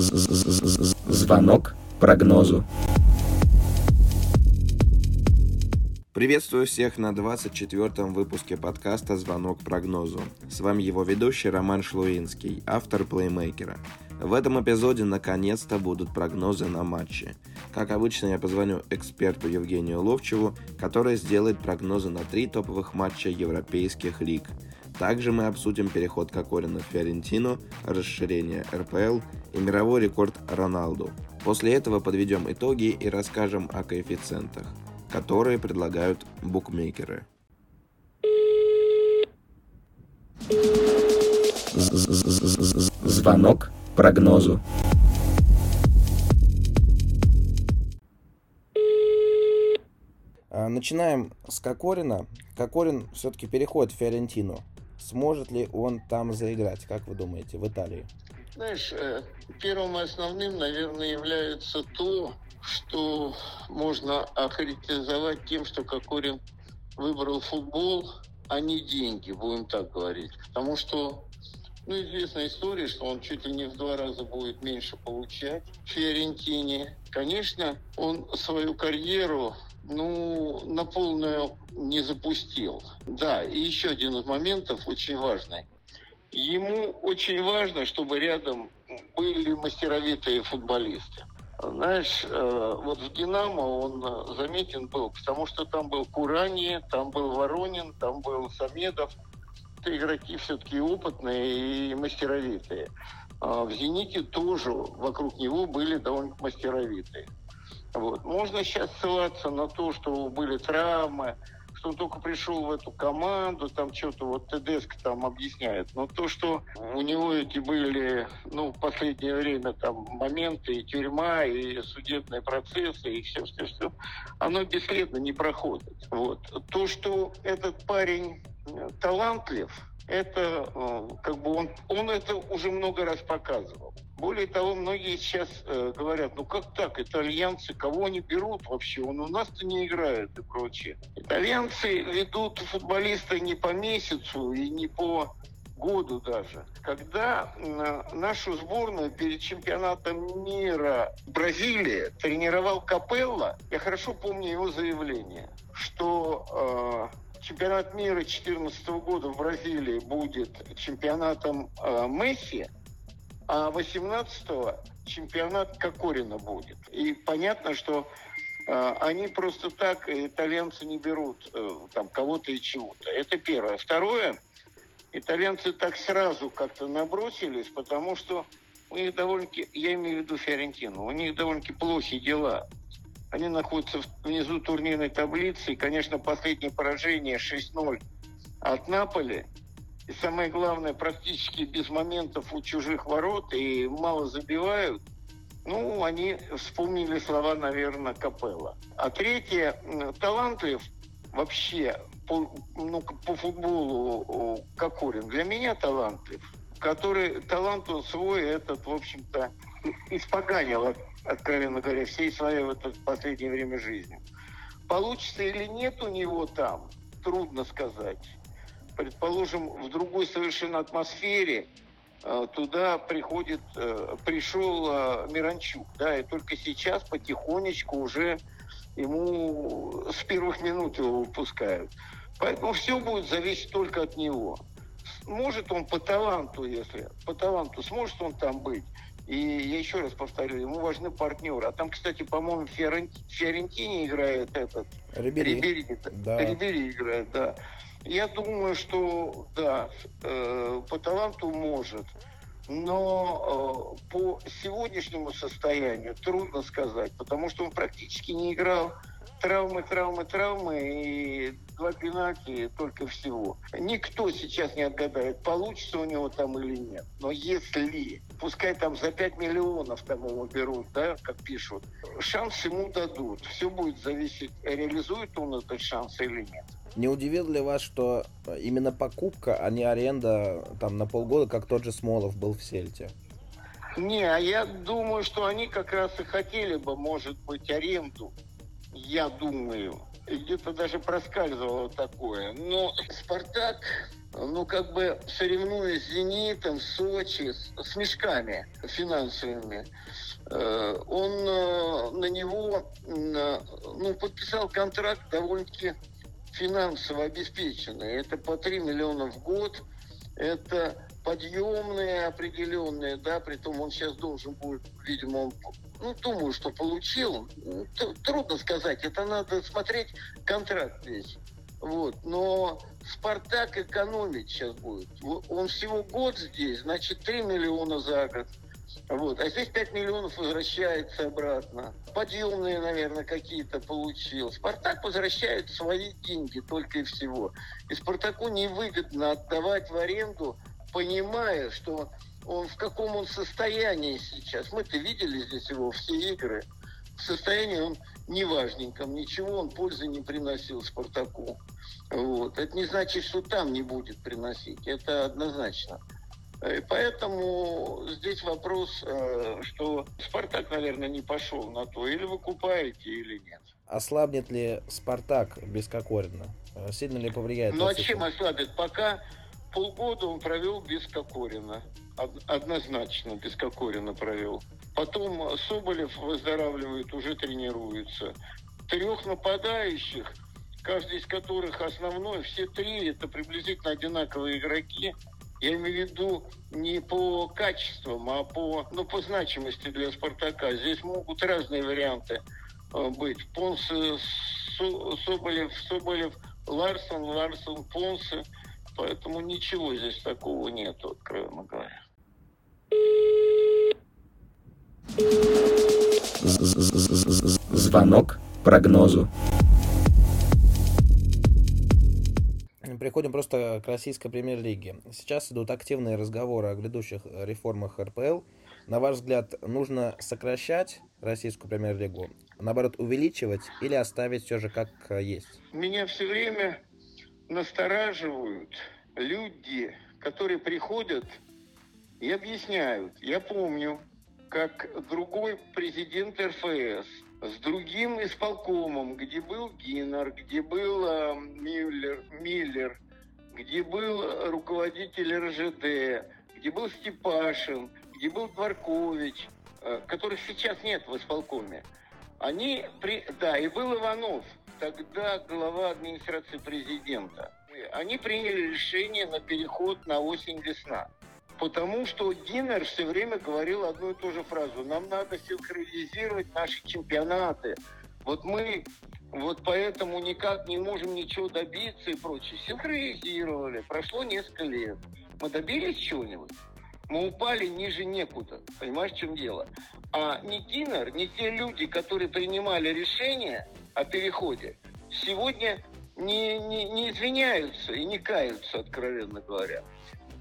Звонок прогнозу. Приветствую всех на 24-м выпуске подкаста «Звонок прогнозу». С вами его ведущий Роман Шлуинский, автор плеймейкера. В этом эпизоде наконец-то будут прогнозы на матчи. Как обычно, я позвоню эксперту Евгению Ловчеву, который сделает прогнозы на три топовых матча европейских лиг. Также мы обсудим переход Кокорина в Фиорентину, расширение РПЛ и мировой рекорд Роналду. После этого подведем итоги и расскажем о коэффициентах, которые предлагают букмекеры. Звонок прогнозу. А, начинаем с Кокорина. Кокорин все-таки переходит в Фиорентину. Сможет ли он там заиграть, как вы думаете, в Италии? Знаешь, э, первым основным, наверное, является то, что можно охарактеризовать тем, что Кокорин выбрал футбол, а не деньги, будем так говорить. Потому что ну, известная история, что он чуть ли не в два раза будет меньше получать в Фиорентине. Конечно, он свою карьеру ну, на полную не запустил. Да, и еще один из моментов очень важный. Ему очень важно, чтобы рядом были мастеровитые футболисты. Знаешь, э, вот в «Динамо» он заметен был, потому что там был Курани, там был Воронин, там был Самедов. Игроки все-таки опытные и мастеровитые. А в «Зените» тоже вокруг него были довольно мастеровитые. Вот. Можно сейчас ссылаться на то, что были травмы, что он только пришел в эту команду, там что-то вот ТДСК там объясняет. Но то, что у него эти были, ну, в последнее время там моменты и тюрьма, и судебные процессы, и все, все, все, оно бесследно не проходит. Вот. То, что этот парень талантлив, это э, как бы он, он это уже много раз показывал. Более того, многие сейчас э, говорят, ну как так, итальянцы, кого они берут вообще, он у нас-то не играет и прочее. Итальянцы ведут футболиста не по месяцу и не по году даже. Когда нашу сборную перед чемпионатом мира Бразилии тренировал Капелла, я хорошо помню его заявление, что э, чемпионат мира 2014 года в Бразилии будет чемпионатом э, Месси, а 18-го чемпионат Кокорина будет. И понятно, что э, они просто так, итальянцы не берут э, там кого-то и чего-то. Это первое. Второе, итальянцы так сразу как-то набросились, потому что у них довольно-таки, я имею в виду Фиорентину, у них довольно-таки плохие дела. Они находятся внизу турнирной таблицы. И, конечно, последнее поражение 6-0 от Наполи. И самое главное, практически без моментов у чужих ворот и мало забивают. Ну, они вспомнили слова, наверное, Капелла. А третье, талантлив вообще по, ну, по футболу Кокорин. Для меня талантлив. Который талант он свой, этот, в общем-то, испоганил откровенно говоря, всей своей в это последнее время жизни. Получится или нет у него там, трудно сказать. Предположим, в другой совершенно атмосфере э, туда приходит, э, пришел э, Миранчук, да, и только сейчас потихонечку уже ему с первых минут его выпускают. Поэтому все будет зависеть только от него. Может он по таланту, если по таланту, сможет он там быть, и я еще раз повторю, ему важны партнеры. А там, кстати, по-моему, в Фиорентине играет этот... Рибери. Рибери, да. Рибери играет, да. Я думаю, что, да, э, по таланту может. Но э, по сегодняшнему состоянию трудно сказать, потому что он практически не играл травмы, травмы, травмы и два пенальти только всего. Никто сейчас не отгадает, получится у него там или нет. Но если, пускай там за 5 миллионов там его берут, да, как пишут, шанс ему дадут. Все будет зависеть, реализует он этот шанс или нет. Не удивил ли вас, что именно покупка, а не аренда там на полгода, как тот же Смолов был в Сельте? Не, а я думаю, что они как раз и хотели бы, может быть, аренду я думаю. Где-то даже проскальзывало такое. Но «Спартак» э, ну, как бы соревнуясь с «Зенитом», Сочи, с, мешками финансовыми, э, он э, на него ну, подписал контракт довольно-таки финансово обеспеченный. Это по 3 миллиона в год, это подъемные определенные, да, при том он сейчас должен будет, видимо, он, ну, думаю, что получил. Трудно сказать, это надо смотреть контракт весь. Вот. Но Спартак экономить сейчас будет. Он всего год здесь, значит, 3 миллиона за год. Вот. А здесь 5 миллионов возвращается обратно. Подъемные, наверное, какие-то получил. Спартак возвращает свои деньги только и всего. И Спартаку невыгодно отдавать в аренду, понимая, что он в каком он состоянии сейчас. Мы-то видели здесь его все игры. В состоянии он неважненьком, ничего он пользы не приносил Спартаку. Вот. Это не значит, что там не будет приносить. Это однозначно. И поэтому здесь вопрос, э, что Спартак, наверное, не пошел на то. Или вы купаете, или нет. Ослабнет ли Спартак без Кокорина? Э, сильно ли повлияет? Ну а чем ослабит? Пока полгода он провел без Кокорина. Однозначно без Кокорина провел. Потом Соболев выздоравливает, уже тренируется. Трех нападающих, каждый из которых основной, все три это приблизительно одинаковые игроки. Я имею в виду не по качествам, а по, ну, по значимости для Спартака. Здесь могут разные варианты э, быть. Понсы, Соболев, Соболев, Ларсон, Ларсон, Понсы. Поэтому ничего здесь такого нету, откровенно говоря. Звонок прогнозу. Приходим просто к российской премьер-лиге. Сейчас идут активные разговоры о грядущих реформах РПЛ. На ваш взгляд, нужно сокращать российскую премьер-лигу, наоборот, увеличивать или оставить все же как есть? Меня все время настораживают люди, которые приходят и объясняют. Я помню, как другой президент РФС с другим исполкомом, где был Гиннер, где был э, Мюллер, Миллер, где был руководитель РЖД, где был Степашин, где был Дворкович, э, которых сейчас нет в исполкоме. Они, при... да, и был Иванов, тогда глава администрации президента. Они приняли решение на переход на осень-весна. Потому что Динер все время говорил одну и ту же фразу. Нам надо синхронизировать наши чемпионаты. Вот мы вот поэтому никак не можем ничего добиться и прочее. Синхронизировали. Прошло несколько лет. Мы добились чего-нибудь? Мы упали ниже некуда. Понимаешь, в чем дело? А ни Динер, ни те люди, которые принимали решение о переходе, сегодня не, не, не извиняются и не каются, откровенно говоря.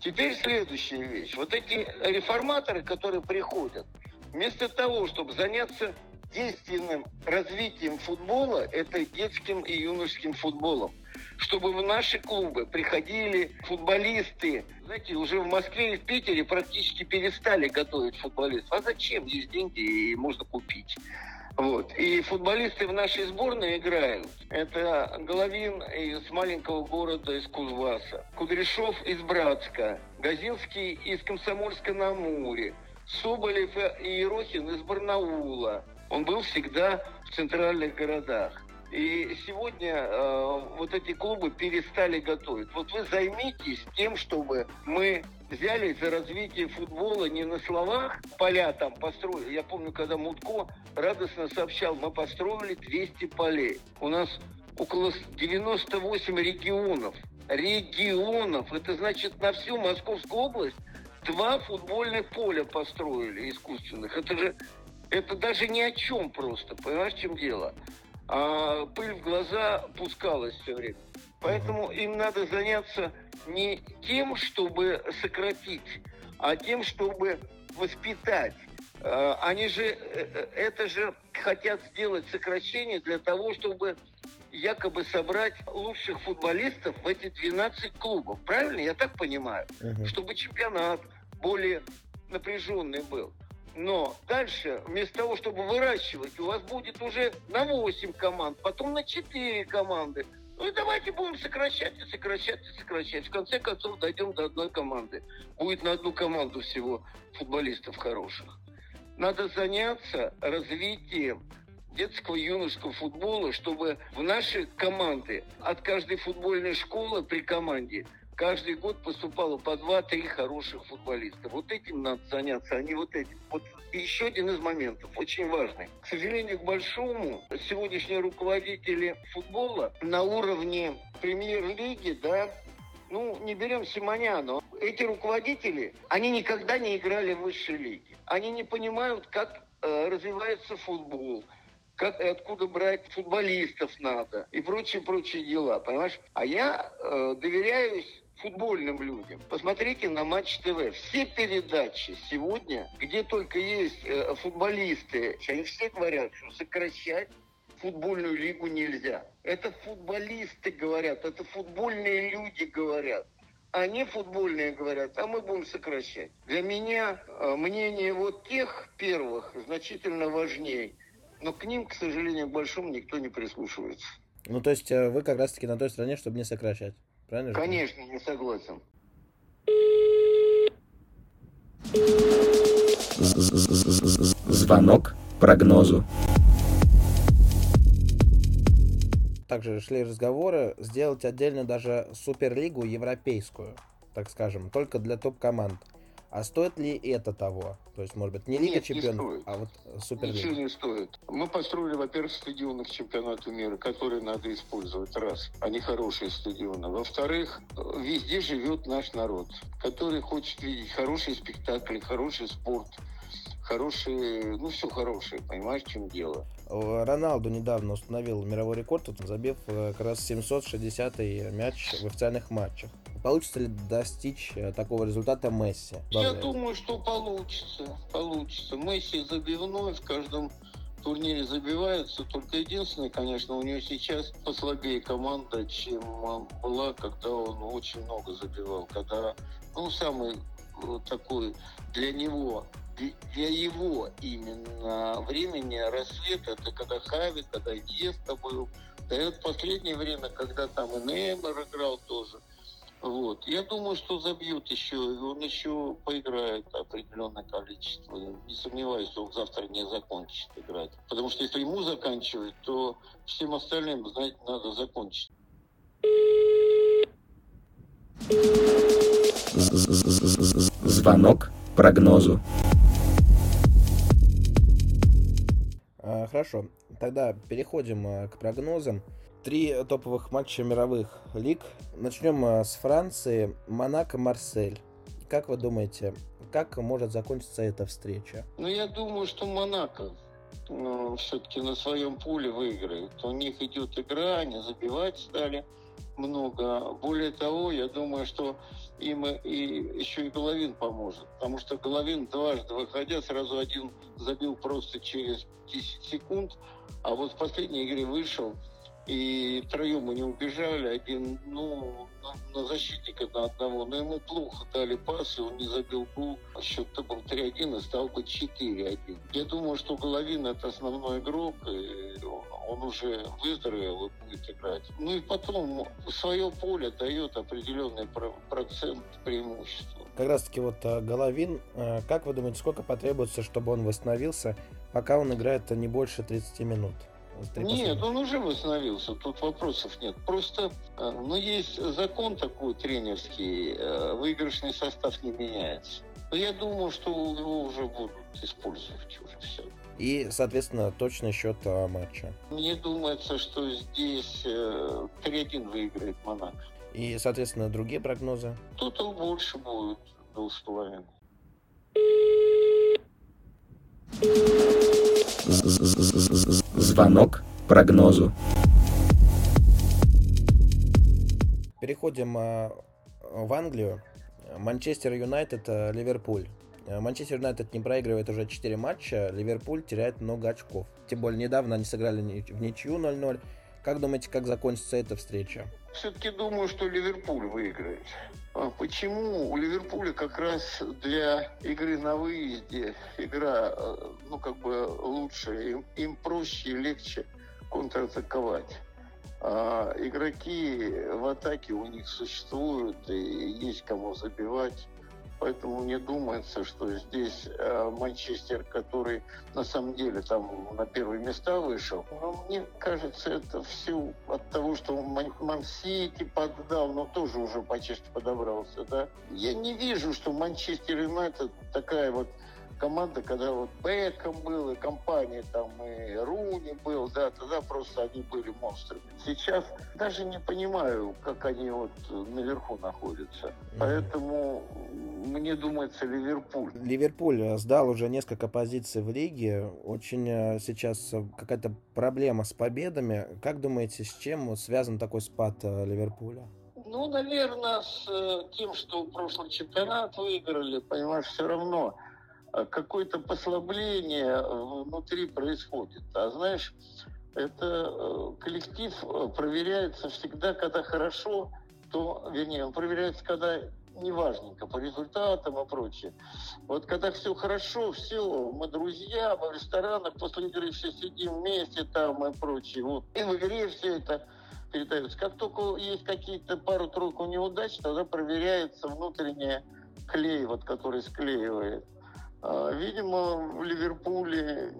Теперь следующая вещь. Вот эти реформаторы, которые приходят, вместо того, чтобы заняться действенным развитием футбола, это детским и юношеским футболом, чтобы в наши клубы приходили футболисты. Знаете, уже в Москве и в Питере практически перестали готовить футболистов. А зачем? Есть деньги и можно купить. Вот. И футболисты в нашей сборной играют. Это Головин из маленького города из Кузбасса, Кудряшов из Братска, Газинский из Комсомольска-на-Амуре, Соболев и Ерохин из Барнаула. Он был всегда в центральных городах. И сегодня э, вот эти клубы перестали готовить. Вот вы займитесь тем, чтобы мы взялись за развитие футбола не на словах, поля там построили. Я помню, когда Мутко радостно сообщал, мы построили 200 полей. У нас около 98 регионов. Регионов. Это значит на всю Московскую область два футбольных поля построили искусственных. Это же это даже ни о чем просто. Понимаешь, в чем дело? А пыль в глаза пускалась все время. Поэтому им надо заняться не тем, чтобы сократить, а тем, чтобы воспитать. А, они же, э, э, это же хотят сделать сокращение для того, чтобы якобы собрать лучших футболистов в эти 12 клубов. Правильно? Я так понимаю? Uh-huh. Чтобы чемпионат более напряженный был. Но дальше, вместо того, чтобы выращивать, у вас будет уже на 8 команд, потом на 4 команды, Ну и давайте будем сокращать и сокращать и сокращать. В конце концов дойдем до одной команды. Будет на одну команду всего футболистов хороших. Надо заняться развитием детского юношеского футбола, чтобы в наши команды от каждой футбольной школы при команде каждый год поступало по два-три хороших футболиста. Вот этим надо заняться, а не вот этим. Вот еще один из моментов, очень важный. К сожалению, к большому, сегодняшние руководители футбола на уровне премьер-лиги, да, ну, не берем Симоняна. Эти руководители, они никогда не играли в высшей лиге. Они не понимают, как э, развивается футбол, как и откуда брать футболистов надо и прочие-прочие дела, понимаешь? А я э, доверяюсь футбольным людям. Посмотрите на Матч ТВ. Все передачи сегодня, где только есть э, футболисты, они все говорят, что сокращать футбольную лигу нельзя. Это футболисты говорят, это футбольные люди говорят. Они футбольные говорят, а мы будем сокращать. Для меня э, мнение вот тех первых значительно важнее. Но к ним, к сожалению, большому никто не прислушивается. Ну, то есть э, вы как раз-таки на той стороне, чтобы не сокращать. Правильно? же? Конечно, не согласен. Звонок прогнозу. Также шли разговоры сделать отдельно даже суперлигу европейскую, так скажем, только для топ-команд. А стоит ли это того? То есть, может быть, не Лига Нет, не чемпионов, стоит. а вот Ничего суперлига. не стоит. Мы построили, во-первых, стадионы к чемпионату мира, которые надо использовать, раз. Они хорошие стадионы. Во-вторых, э, везде живет наш народ, который хочет видеть хороший спектакль, хороший спорт, хорошие, ну, все хорошее, понимаешь, в чем дело. Э, Роналду недавно установил мировой рекорд, вот, забив э, как раз 760 мяч в официальных матчах. Получится ли достичь э, такого результата Месси? Я думаю, что получится. Получится. Месси забивной в каждом турнире забивается. Только единственное, конечно, у него сейчас послабее команда, чем была, когда он очень много забивал. Когда, ну, самый такой для него для его именно времени рассвет, это когда Хави, когда Иньеста был. Да и вот последнее время, когда там и Неймар играл тоже. Вот. Я думаю, что забьют еще, он еще поиграет определенное количество. Не сомневаюсь, что он завтра не закончит играть. Потому что если ему заканчивать, то всем остальным, знаете, надо закончить. Звонок прогнозу. Хорошо, тогда переходим а, к прогнозам. Три топовых матча мировых лиг. Начнем а, с Франции. Монако, Марсель. Как вы думаете, как может закончиться эта встреча? Но я думаю, что Монако все-таки на своем поле выиграет. У них идет игра, они забивать стали много. Более того, я думаю, что им и еще и Головин поможет. Потому что Головин дважды выходя, сразу один забил просто через 10 секунд. А вот в последней игре вышел, и троем они убежали. Один, ну, на, защитника на одного. Но ему плохо дали пасы, он не забил гол. Счет-то был 3-1 и стал бы 4-1. Я думаю, что Головин это основной игрок. И он, уже выздоровел и будет играть. Ну и потом свое поле дает определенный про- процент преимущества. Как раз таки вот а, Головин, а, как вы думаете, сколько потребуется, чтобы он восстановился, пока он играет не больше 30 минут? Нет, он уже восстановился, тут вопросов нет. Просто, э, ну, есть закон такой тренерский, э, выигрышный состав не меняется. Но я думаю, что его уже будут использовать уже все. И, соответственно, точный счет а, матча. Мне думается, что здесь э, 3-1 выиграет Монако. И, соответственно, другие прогнозы. Тут он больше будет, двух с половиной. Звонок прогнозу. Переходим а, в Англию. Манчестер Юнайтед, а, Ливерпуль. А, Манчестер Юнайтед не проигрывает уже 4 матча, Ливерпуль теряет много очков. Тем более недавно они сыграли в ничью 0-0. Как думаете, как закончится эта встреча? Все-таки думаю, что Ливерпуль выиграет. А Почему? У Ливерпуля как раз для игры на выезде игра, э, ну, как бы лучше. Им, им проще и легче контратаковать. А игроки в атаке у них существуют, и есть кому забивать. Поэтому мне думается, что здесь э, Манчестер, который на самом деле там на первые места вышел, но мне кажется, это все от того, что Ман- Ман-Сити поддал, но тоже уже почти подобрался, да. Я не вижу, что Манчестер Юнайтед такая вот команда, когда вот Бекхэм был, и компания там, и Руни был, да, тогда просто они были монстрами. Сейчас даже не понимаю, как они вот наверху находятся. Поэтому мне думается Ливерпуль. Ливерпуль э, сдал уже несколько позиций в лиге. Очень э, сейчас э, какая-то проблема с победами. Как думаете, с чем связан такой спад Ливерпуля? Ну, наверное, с тем, что прошлый чемпионат выиграли, понимаешь, все равно какое-то послабление э, внутри происходит. А знаешь, это э, коллектив э, проверяется всегда, когда хорошо, то, вернее, он проверяется, когда неважненько, по результатам и прочее. Вот когда все хорошо, все, мы друзья, мы в ресторанах после игры все сидим вместе там и прочее. Вот. И в игре все это передается. Как только есть какие-то пару-тройку неудач, тогда проверяется внутренняя клей, вот, который склеивает. А, Видимо, в Ливерпуле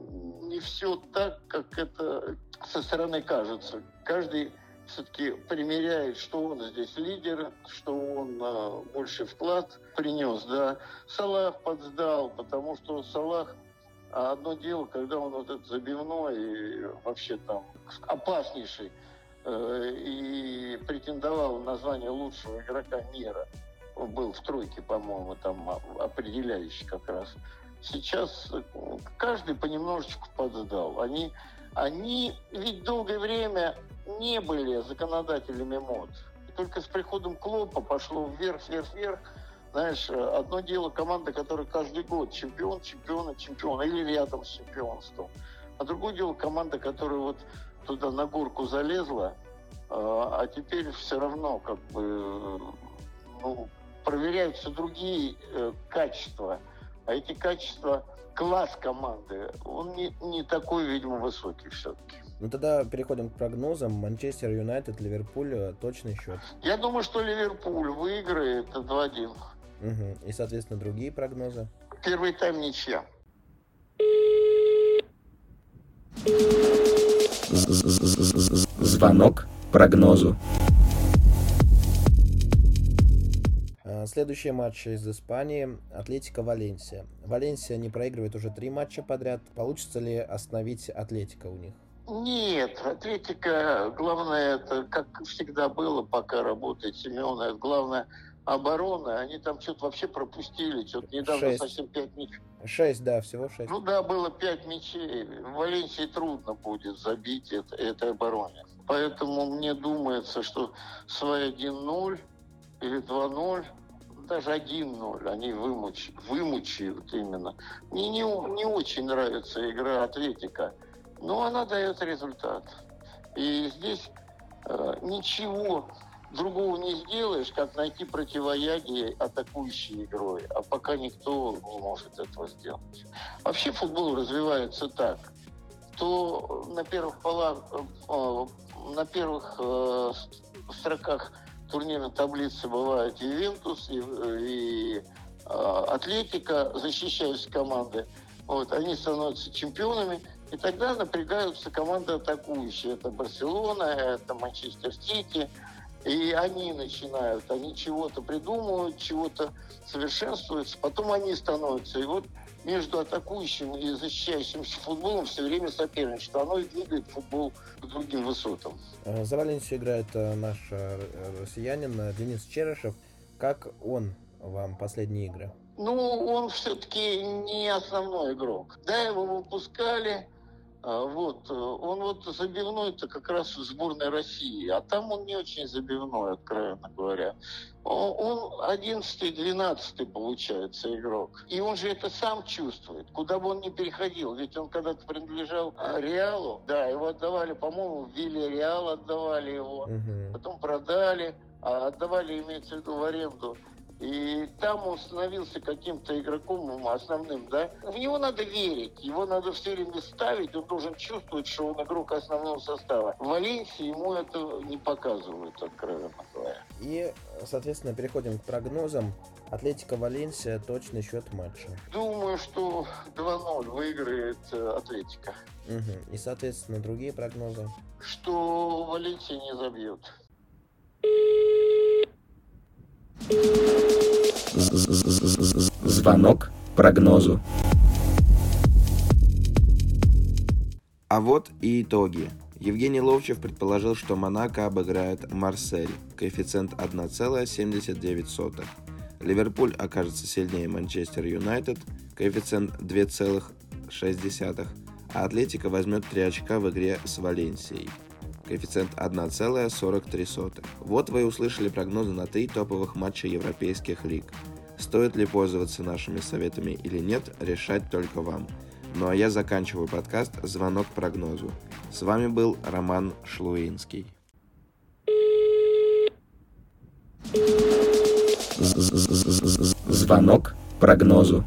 не все так, как это со стороны кажется. Каждый все-таки примеряет, что он здесь лидер, что он а, больше вклад принес. Да. Салах подсдал, потому что Салах а одно дело, когда он вот этот забивной и вообще там опаснейший э, и претендовал на звание лучшего игрока мира. Был в тройке, по-моему, там а- определяющий как раз. Сейчас э, каждый понемножечку подсдал. Они, они ведь долгое время не были законодателями мод. И только с приходом Клопа пошло вверх, вверх, вверх. Знаешь, э, одно дело команда, которая каждый год чемпион, чемпиона, чемпиона или рядом с чемпионством. А другое дело команда, которая вот туда на горку залезла, э, а теперь все равно как бы ну, проверяются другие э, качества. А эти качества, класс команды, он не, не такой, видимо, высокий все-таки. Ну тогда переходим к прогнозам. Манчестер Юнайтед, Ливерпуль, э, точный счет. Я думаю, что Ливерпуль выиграет 2-1. Мгм. И, соответственно, другие прогнозы. Первый тайм ничья. Звонок прогнозу. Следующие матчи из Испании. Атлетика Валенсия. Валенсия не проигрывает уже три матча подряд. Получится ли остановить Атлетика у них? Нет, Атлетика, главное, это как всегда было, пока работает Семен, это главное оборона. Они там что-то вообще пропустили, что-то недавно Шесть. совсем пять мячей. Шесть, да, всего шесть. Ну да, было пять мячей. В Валенсии трудно будет забить это, этой обороне. Поэтому мне думается, что свои 1-0 или 2-0, даже 1-0 они вымуч, вымучают именно. Мне не, не очень нравится игра Атлетика, но она дает результат. И здесь э, ничего другого не сделаешь, как найти противоядие атакующей игрой. А пока никто не может этого сделать. Вообще футбол развивается так. То на первых полах, э, на первых э, строках турнирной таблицы бывают Ювентус и, и э, Атлетика, защищающие команды. Вот, они становятся чемпионами, и тогда напрягаются команды атакующие. Это Барселона, это Манчестер Сити. И они начинают, они чего-то придумывают, чего-то совершенствуются, потом они становятся. И вот между атакующим и защищающимся футболом все время соперничество. Оно и двигает футбол к другим высотам. Э, За Валенсию играет э, наш э, россиянин Денис Черышев. Как он вам последние игры? Ну, он все-таки не основной игрок. Да, его выпускали, вот, э, он вот забивной-то как раз в сборной России, а там он не очень забивной, откровенно говоря. Он он 11-12 получается игрок. И он же это сам чувствует, куда бы он ни переходил. Ведь он когда-то принадлежал а, Реалу, да, его отдавали, по-моему, в Вилле Реал отдавали его Мгм. потом продали, а отдавали, имеется в виду, в аренду И там он становился каким-то игроком основным, да. В него надо верить, его надо все время ставить, он должен чувствовать, что он игрок основного состава. В Валенсии ему это не показывают, откровенно говоря. И, соответственно, переходим к прогнозам. Атлетика Валенсия, точный счет матча. Думаю, что 2-0 выиграет э, Атлетика. Угу. И, соответственно, другие прогнозы. Что Валенсия не забьет. Звонок прогнозу. А вот и итоги. Евгений Ловчев предположил, что Монако обыграет Марсель, коэффициент 1,79. Ливерпуль окажется сильнее Манчестер Юнайтед, коэффициент 2,6, а Атлетика возьмет 3 очка в игре с Валенсией, коэффициент 1,43. Вот вы и услышали прогнозы на три топовых матча европейских лиг. Стоит ли пользоваться нашими советами или нет, решать только вам. Ну а я заканчиваю подкаст «Звонок прогнозу». С вами был Роман Шлуинский. Звонок прогнозу.